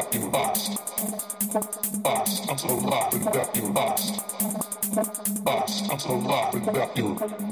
fucking lost. Lost, I'm so lost without you. Lost, lost, I'm so lost without you.